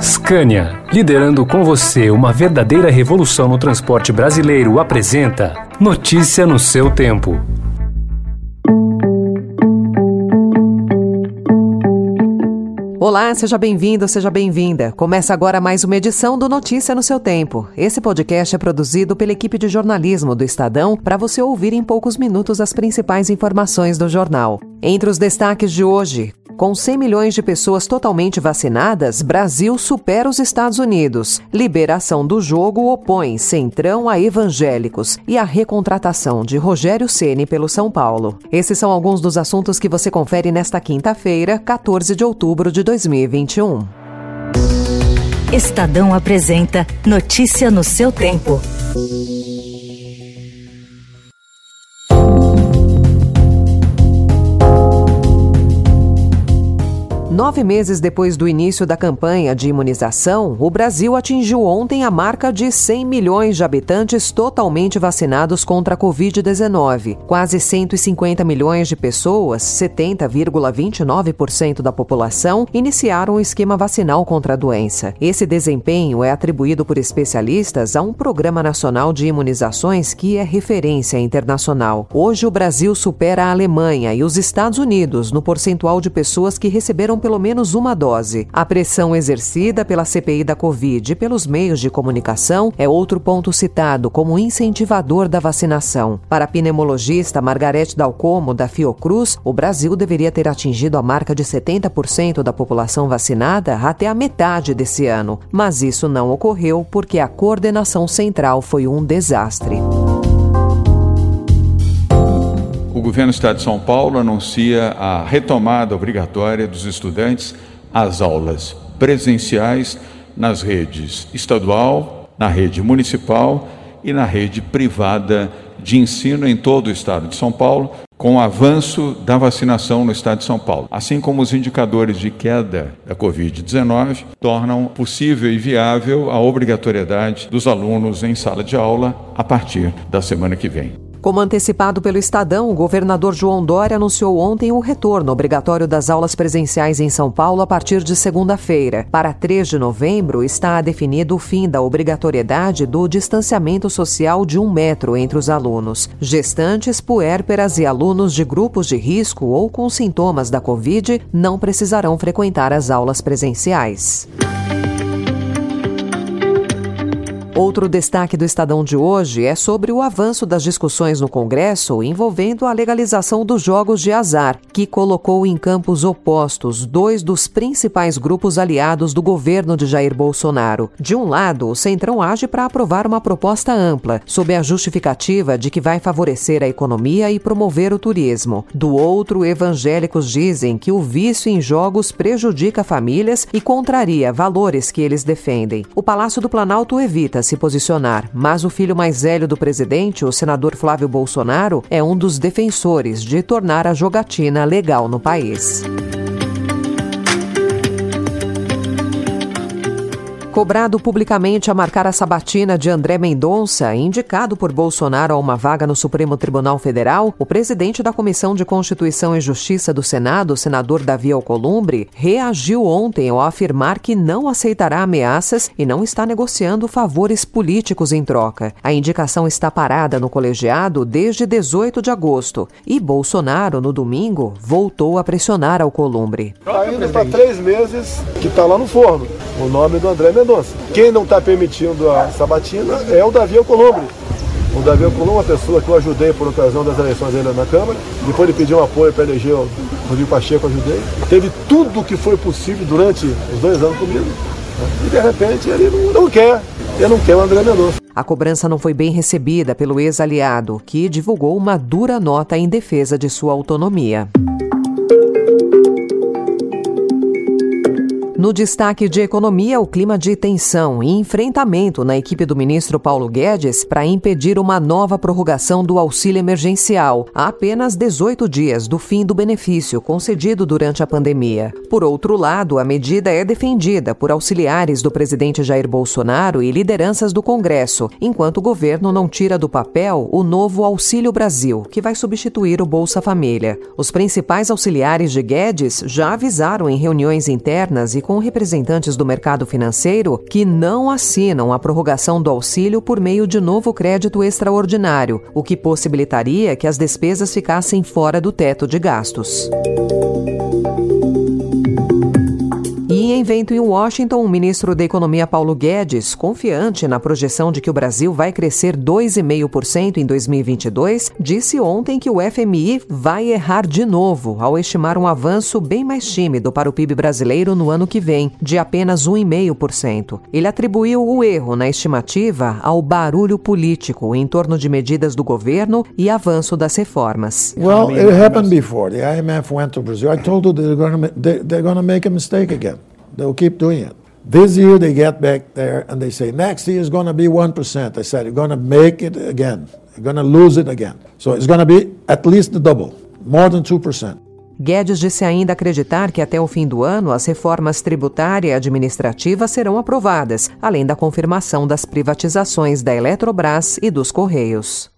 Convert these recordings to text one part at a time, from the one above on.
Scania, liderando com você uma verdadeira revolução no transporte brasileiro, apresenta Notícia no seu tempo. Olá, seja bem-vindo, seja bem-vinda. Começa agora mais uma edição do Notícia no seu tempo. Esse podcast é produzido pela equipe de jornalismo do Estadão para você ouvir em poucos minutos as principais informações do jornal. Entre os destaques de hoje, com 100 milhões de pessoas totalmente vacinadas, Brasil supera os Estados Unidos. Liberação do jogo opõe Centrão a evangélicos e a recontratação de Rogério Ceni pelo São Paulo. Esses são alguns dos assuntos que você confere nesta quinta-feira, 14 de outubro de 2021. Estadão apresenta Notícia no seu tempo. Nove meses depois do início da campanha de imunização, o Brasil atingiu ontem a marca de 100 milhões de habitantes totalmente vacinados contra a Covid-19. Quase 150 milhões de pessoas, 70,29% da população, iniciaram o esquema vacinal contra a doença. Esse desempenho é atribuído por especialistas a um programa nacional de imunizações que é referência internacional. Hoje, o Brasil supera a Alemanha e os Estados Unidos no percentual de pessoas que receberam pelo menos uma dose. A pressão exercida pela CPI da Covid e pelos meios de comunicação é outro ponto citado como incentivador da vacinação. Para a pneumologista Margarete Dalcomo, da Fiocruz, o Brasil deveria ter atingido a marca de 70% da população vacinada até a metade desse ano. Mas isso não ocorreu porque a coordenação central foi um desastre governo do Estado de São Paulo anuncia a retomada obrigatória dos estudantes às aulas presenciais nas redes estadual, na rede municipal e na rede privada de ensino em todo o estado de São Paulo, com o avanço da vacinação no estado de São Paulo, assim como os indicadores de queda da Covid-19 tornam possível e viável a obrigatoriedade dos alunos em sala de aula a partir da semana que vem. Como antecipado pelo Estadão, o governador João Dória anunciou ontem o retorno obrigatório das aulas presenciais em São Paulo a partir de segunda-feira. Para 3 de novembro, está definido o fim da obrigatoriedade do distanciamento social de um metro entre os alunos. Gestantes, puérperas e alunos de grupos de risco ou com sintomas da Covid não precisarão frequentar as aulas presenciais. Outro destaque do Estadão de hoje é sobre o avanço das discussões no Congresso envolvendo a legalização dos jogos de azar, que colocou em campos opostos dois dos principais grupos aliados do governo de Jair Bolsonaro. De um lado, o Centrão age para aprovar uma proposta ampla, sob a justificativa de que vai favorecer a economia e promover o turismo. Do outro, evangélicos dizem que o vício em jogos prejudica famílias e contraria valores que eles defendem. O Palácio do Planalto evita se posicionar, mas o filho mais velho do presidente, o senador Flávio Bolsonaro, é um dos defensores de tornar a jogatina legal no país. Cobrado publicamente a marcar a sabatina de André Mendonça, indicado por Bolsonaro a uma vaga no Supremo Tribunal Federal, o presidente da Comissão de Constituição e Justiça do Senado, senador Davi Alcolumbre, reagiu ontem ao afirmar que não aceitará ameaças e não está negociando favores políticos em troca. A indicação está parada no colegiado desde 18 de agosto e Bolsonaro, no domingo, voltou a pressionar Alcolumbre. Está indo para três meses que está lá no forno o nome do André Mendonça. Quem não está permitindo a sabatina é o Davi Alcolumbre. O Davi Alcolumbre é uma pessoa que eu ajudei por ocasião das eleições dele na Câmara. Depois ele pediu um apoio para eleger o Rodrigo Pacheco, ajudei. Teve tudo o que foi possível durante os dois anos comigo. E de repente ele não quer. Ele não quer o André Mendonça. A cobrança não foi bem recebida pelo ex-aliado, que divulgou uma dura nota em defesa de sua autonomia. No destaque de economia, o clima de tensão e enfrentamento na equipe do ministro Paulo Guedes para impedir uma nova prorrogação do auxílio emergencial a apenas 18 dias do fim do benefício concedido durante a pandemia. Por outro lado, a medida é defendida por auxiliares do presidente Jair Bolsonaro e lideranças do Congresso, enquanto o governo não tira do papel o novo Auxílio Brasil, que vai substituir o Bolsa Família. Os principais auxiliares de Guedes já avisaram em reuniões internas e com com representantes do mercado financeiro que não assinam a prorrogação do auxílio por meio de novo crédito extraordinário, o que possibilitaria que as despesas ficassem fora do teto de gastos. E em evento em Washington, o ministro da Economia Paulo Guedes, confiante na projeção de que o Brasil vai crescer 2,5% em 2022, disse ontem que o FMI vai errar de novo ao estimar um avanço bem mais tímido para o PIB brasileiro no ano que vem, de apenas 1,5%. Ele atribuiu o erro na estimativa ao barulho político em torno de medidas do governo e avanço das reformas. Well, it happened before. The IMF went to Brazil. I told you they're going to make a mistake again. They'll keep doing it. This year they get back there and they say next year is going to be 1%. I said, you're going to make it again. You're going to lose it again. So it's going to be at least the double, more than 2%. Guedes disse ainda acreditar que até o fim do ano as reformas tributária e administrativa serão aprovadas, além da confirmação das privatizações da Eletrobras e dos Correios.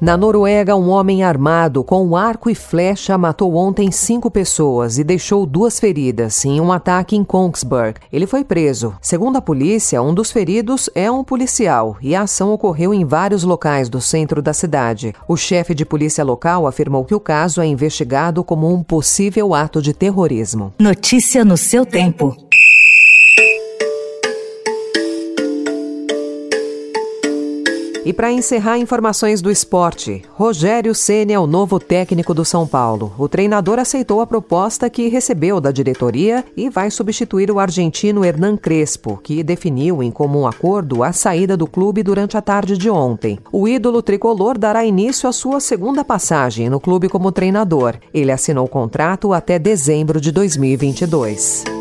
Na Noruega, um homem armado com arco e flecha matou ontem cinco pessoas e deixou duas feridas em um ataque em Kongsberg. Ele foi preso. Segundo a polícia, um dos feridos é um policial e a ação ocorreu em vários locais do centro da cidade. O chefe de polícia local afirmou que o caso é investigado como um possível ato de terrorismo. Notícia no seu tempo. E para encerrar informações do esporte, Rogério Ceni é o novo técnico do São Paulo. O treinador aceitou a proposta que recebeu da diretoria e vai substituir o argentino Hernan Crespo, que definiu em comum acordo a saída do clube durante a tarde de ontem. O ídolo tricolor dará início à sua segunda passagem no clube como treinador. Ele assinou o contrato até dezembro de 2022.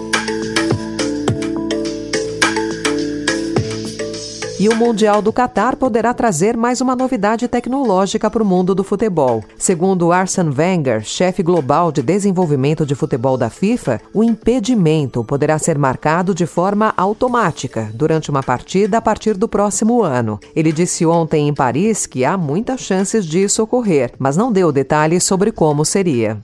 E o Mundial do Catar poderá trazer mais uma novidade tecnológica para o mundo do futebol. Segundo Arsene Wenger, chefe global de desenvolvimento de futebol da FIFA, o impedimento poderá ser marcado de forma automática durante uma partida a partir do próximo ano. Ele disse ontem em Paris que há muitas chances disso ocorrer, mas não deu detalhes sobre como seria.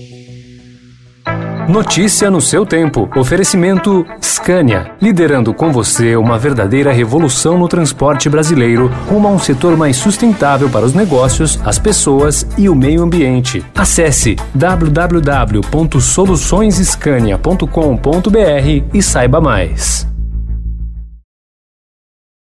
Notícia no seu tempo. Oferecimento Scania, liderando com você uma verdadeira revolução no transporte brasileiro, rumo a um setor mais sustentável para os negócios, as pessoas e o meio ambiente. Acesse www.soluçõesescania.com.br e saiba mais.